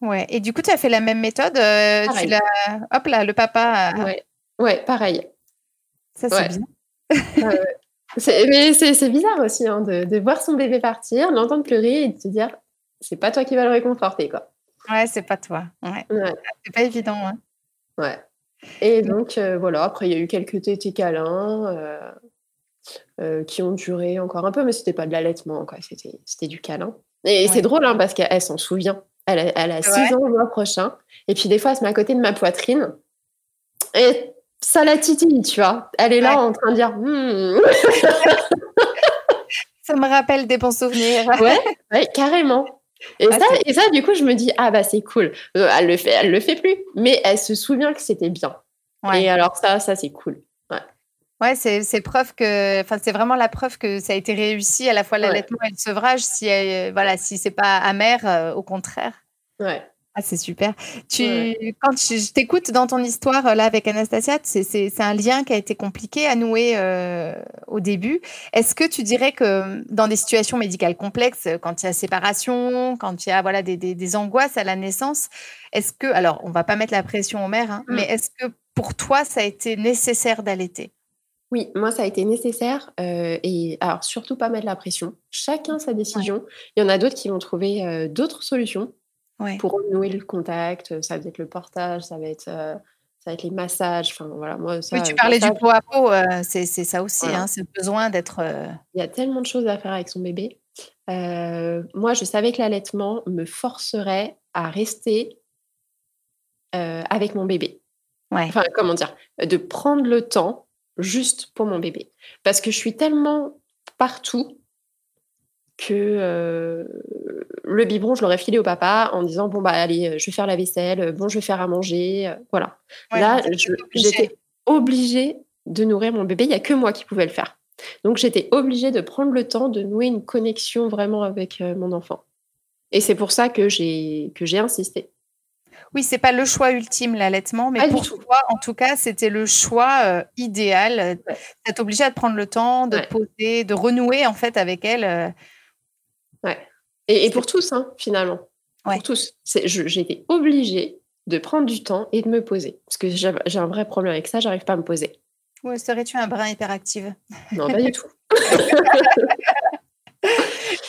Ouais, et du coup, tu as fait la même méthode tu Hop là, le papa. Ouais. ouais, pareil. Ça, c'est bien. Mais c'est bizarre aussi hein, de, voir son bébé partir, l'entendre pleurer et de se dire c'est pas toi qui vas le réconforter quoi. Ouais, c'est pas toi. Ouais. C'est pas évident. Hein. Ouais. Et donc euh, voilà, après il y a eu quelques tétés câlins euh, euh, qui ont duré encore un peu, mais c'était pas de l'allaitement, quoi. C'était du câlin. Et c'est drôle hein, parce qu'elle s'en souvient. Elle a, elle a 6 ans le mois prochain. Et puis des fois, elle se met à côté de ma poitrine. Et ça la titille, tu vois. Elle est là en train de dire. Hmm. ça me rappelle des bons souvenirs. ouais, carrément. Et, ça, et ça, du coup, je me dis, ah bah c'est cool. Euh, elle le fait, elle le fait plus, mais elle se souvient que c'était bien. Et alors ça, ça c'est cool. Ouais, ouais c'est preuve que, enfin c'est vraiment la preuve que ça a été réussi à la fois l'allaitement et le sevrage. Si voilà, si c'est pas amer, euh, au contraire. Ouais. Ah, c'est super. Tu, Quand je, t'écoute dans ton histoire là avec Anastasia, c'est un lien qui a été compliqué à nouer euh, au début. Est-ce que tu dirais que dans des situations médicales complexes, quand il y a séparation, quand il y a voilà, des, des, angoisses à la naissance, est-ce que, alors on va pas mettre la pression aux mères, hein, mmh. mais est-ce que pour toi ça a été nécessaire d'allaiter? Oui, moi, ça a été nécessaire. Euh, et alors, surtout pas mettre la pression. Chacun sa décision. Il y en a d'autres qui vont trouver euh, d'autres solutions. Pour renouer le contact, ça va être le portage, ça va être, ça va être les massages. Enfin, voilà, moi, oui, tu parlais du peau à peau, c'est ça aussi, hein, c'est besoin d'être. Il y a tellement de choses à faire avec son bébé. moi, je savais que l'allaitement me forcerait à rester avec mon bébé. Enfin, comment dire De prendre le temps juste pour mon bébé. Parce que je suis tellement partout que le biberon, je l'aurais filé au papa en disant bon bah allez, je vais faire la vaisselle, bon je vais faire à manger, voilà. Là, j'étais obligée de nourrir mon bébé. Il y a que moi qui pouvais le faire. Donc j'étais obligée de prendre le temps de nouer une connexion vraiment avec mon enfant. Et c'est pour ça que j'ai que j'ai insisté. Oui, c'est pas le choix ultime l'allaitement, mais pour toi, en tout cas, c'était le choix idéal. Tu es obligée de prendre le temps de poser, de renouer en fait avec elle. Ouais. Et, pour tous, hein, finalement. Pour tous. J'ai été obligée de prendre du temps et de me poser. Parce que j'ai un vrai problème avec ça, j'arrive pas à me poser. Ouais, serais-tu un brin hyperactive Non, pas du tout.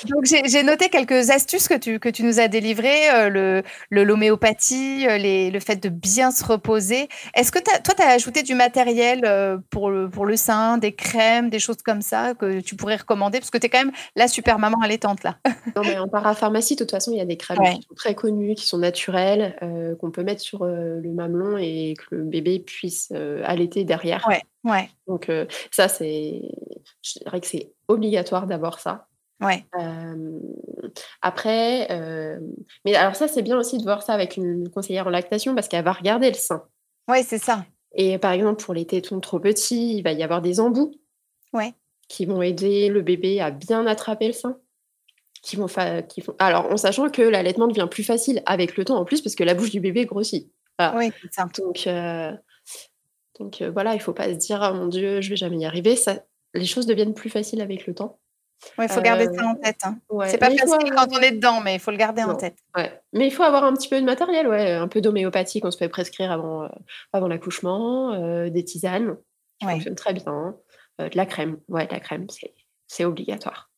Donc, j'ai noté quelques astuces que tu, que tu nous as délivrées, euh, le l'homéopathie, euh, le fait de bien se reposer. Est-ce que toi, tu as ajouté du matériel euh, pour, le, pour le sein, des crèmes, des choses comme ça que tu pourrais recommander? Parce que tu es quand même la super maman allaitante, là. non, mais en parapharmacie, de toute façon, il y a des crèmes qui sont très connues, qui sont naturelles, qu'on peut mettre sur le mamelon et que le bébé puisse allaiter derrière. Ouais, ouais. Donc, ça, c'est je dirais que c'est obligatoire d'avoir ça. Ouais. après, mais alors ça, c'est bien aussi de voir ça avec une conseillère en lactation parce qu'elle va regarder le sein. Oui, c'est ça. Et par exemple, pour les tétons trop petits, il va y avoir des embouts ouais. qui vont aider le bébé à bien attraper le sein. Qui vont, qui font... Alors, en sachant que l'allaitement devient plus facile avec le temps en plus parce que la bouche du bébé grossit. Oui, c'est ça. Donc, donc voilà, il ne faut pas se dire, oh mon Dieu, je vais jamais y arriver. Ça... Les choses deviennent plus faciles avec le temps. Il faut garder ça en euh, tête. Hein. C'est pas facile quand on est dedans, mais il faut le garder en tête. Mais il faut avoir un petit peu de matériel, ouais. un peu d'homéopathie qu'on se fait prescrire avant, euh, avant l'accouchement, euh, des tisanes qui fonctionnent très bien, de la crème. Ouais, de la crème, c'est obligatoire.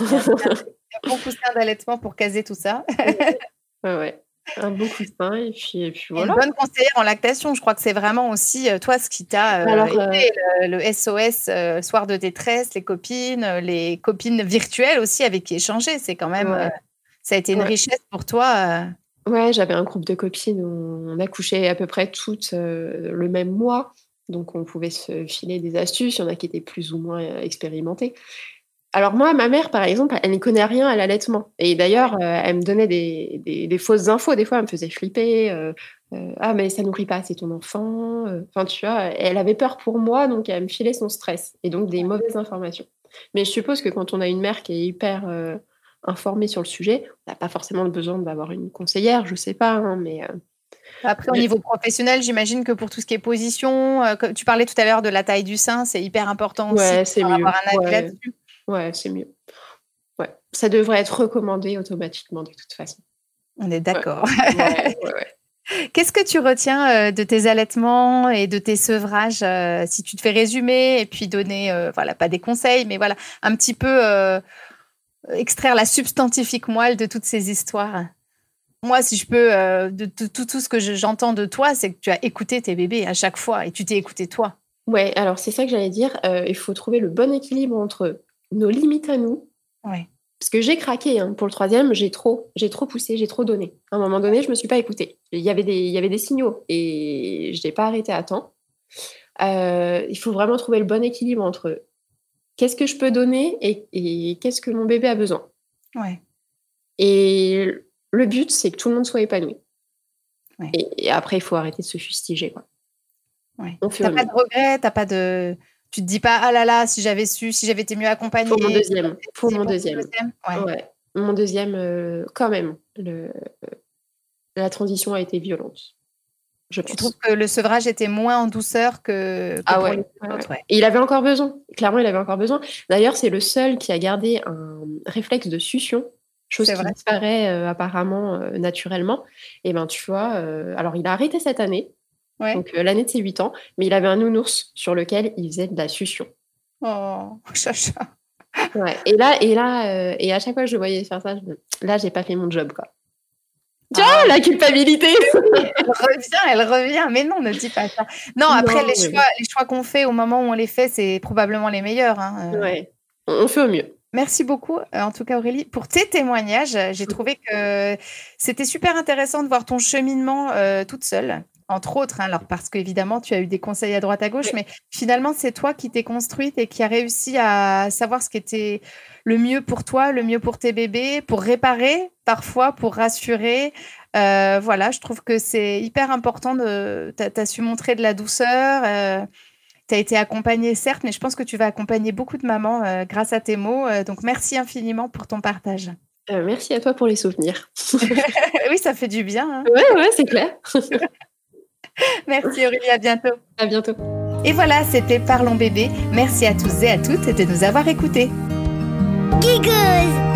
Il y a coussin d'allaitement pour caser tout ça. ouais, ouais. Un bon coussin et puis, et puis voilà. Une bonne conseillère en lactation, je crois que c'est vraiment aussi euh, toi ce qui t'a euh, aidé, euh, le, SOS soir de détresse, les copines, les copines virtuelles aussi avec qui échanger, c'est quand même ça a été une richesse pour toi. Ouais, j'avais un groupe de copines où on accouchait à peu près toutes le même mois, donc on pouvait se filer des astuces. Il y en a qui étaient plus ou moins expérimentées. Alors moi, ma mère, par exemple, elle ne connaît rien à l'allaitement. Et d'ailleurs, euh, elle me donnait des, fausses infos. Des fois, elle me faisait flipper. Euh, euh, ah, mais ça nourrit pas assez ton enfant. Enfin, tu vois, elle avait peur pour moi, donc elle me filait son stress. Et donc des mauvaises informations. Mais je suppose que quand on a une mère qui est hyper informée sur le sujet, on n'a pas forcément besoin d'avoir une conseillère, je sais pas, hein, mais... Après, au niveau professionnel, j'imagine que pour tout ce qui est position, tu parlais tout à l'heure de la taille du sein, c'est hyper important ouais, aussi pour avoir un avis là-dessus. Ouais, c'est mieux. Ouais. Ça devrait être recommandé automatiquement de toute façon. On est d'accord. Qu'est-ce que tu retiens euh, de tes allaitements et de tes sevrages euh, Si tu te fais résumer et puis donner, euh, voilà, pas des conseils, mais voilà, un petit peu extraire la substantifique moelle de toutes ces histoires? Moi, si je peux, de, tout, tout, ce que j'entends de toi, c'est que tu as écouté tes bébés à chaque fois et tu t'es écouté toi. Ouais, alors c'est ça que j'allais dire. il faut trouver le bon équilibre entre nos limites à nous. Parce que j'ai craqué hein. pour le troisième, j'ai trop, j'ai trop poussé, j'ai trop donné. À un moment donné, je me suis pas écoutée. Il y avait des, il y avait des signaux et je n'ai pas arrêté à temps. Euh, il faut vraiment trouver le bon équilibre entre qu'est-ce que je peux donner et, qu'est-ce que mon bébé a besoin. Ouais. Et le but, c'est que tout le monde soit épanoui. Et, après, il faut arrêter de se fustiger. Quoi. Ouais. T'as pas de regrets, t'as pas de tu te dis pas, ah là là, si j'avais su, si j'avais été mieux accompagnée. Pour mon deuxième. Pour mon deuxième. Ouais. Mon deuxième, euh, quand même, le, la transition a été violente. Je tu trouves que le sevrage était moins en douceur que, ah ouais, Et il avait encore besoin. Clairement, il avait encore besoin. D'ailleurs, c'est le seul qui a gardé un réflexe de succion, chose qui disparaît euh, apparemment euh, naturellement. Et ben, tu vois, alors il a arrêté cette année donc euh, l'année de ses 8 ans, mais il avait un nounours sur lequel il faisait de la succion. Oh, chacha. Ouais. Et là, et là, euh, et à chaque fois que je voyais faire ça, je... là, j'ai pas fait mon job, quoi. Tiens, ah. la culpabilité Elle revient, elle revient. Mais non, ne dis pas ça. Non, après, les, choix, les choix qu'on fait au moment où on les fait, c'est probablement les meilleurs. Hein. Euh. Ouais, on fait au mieux. Merci beaucoup, en tout cas Aurélie, pour tes témoignages. J'ai trouvé que c'était super intéressant de voir ton cheminement toute seule entre autres, hein, alors parce qu'évidemment, tu as eu des conseils à droite à gauche, mais finalement, c'est toi qui t'es construite et qui a réussi à savoir ce qui était le mieux pour toi, le mieux pour tes bébés, pour réparer parfois, pour rassurer. Euh, voilà, je trouve que c'est hyper important. Tu as, su montrer de la douceur. Euh, tu as été accompagnée, certes, mais je pense que tu vas accompagner beaucoup de mamans euh, grâce à tes mots. donc, merci infiniment pour ton partage. merci à toi pour les souvenirs. oui, ça fait du bien. Hein. Ouais, ouais, c'est clair. Merci Aurélie, à bientôt. À bientôt. Et voilà, c'était Parlons bébé. Merci à tous et à toutes de nous avoir écoutés. Giggles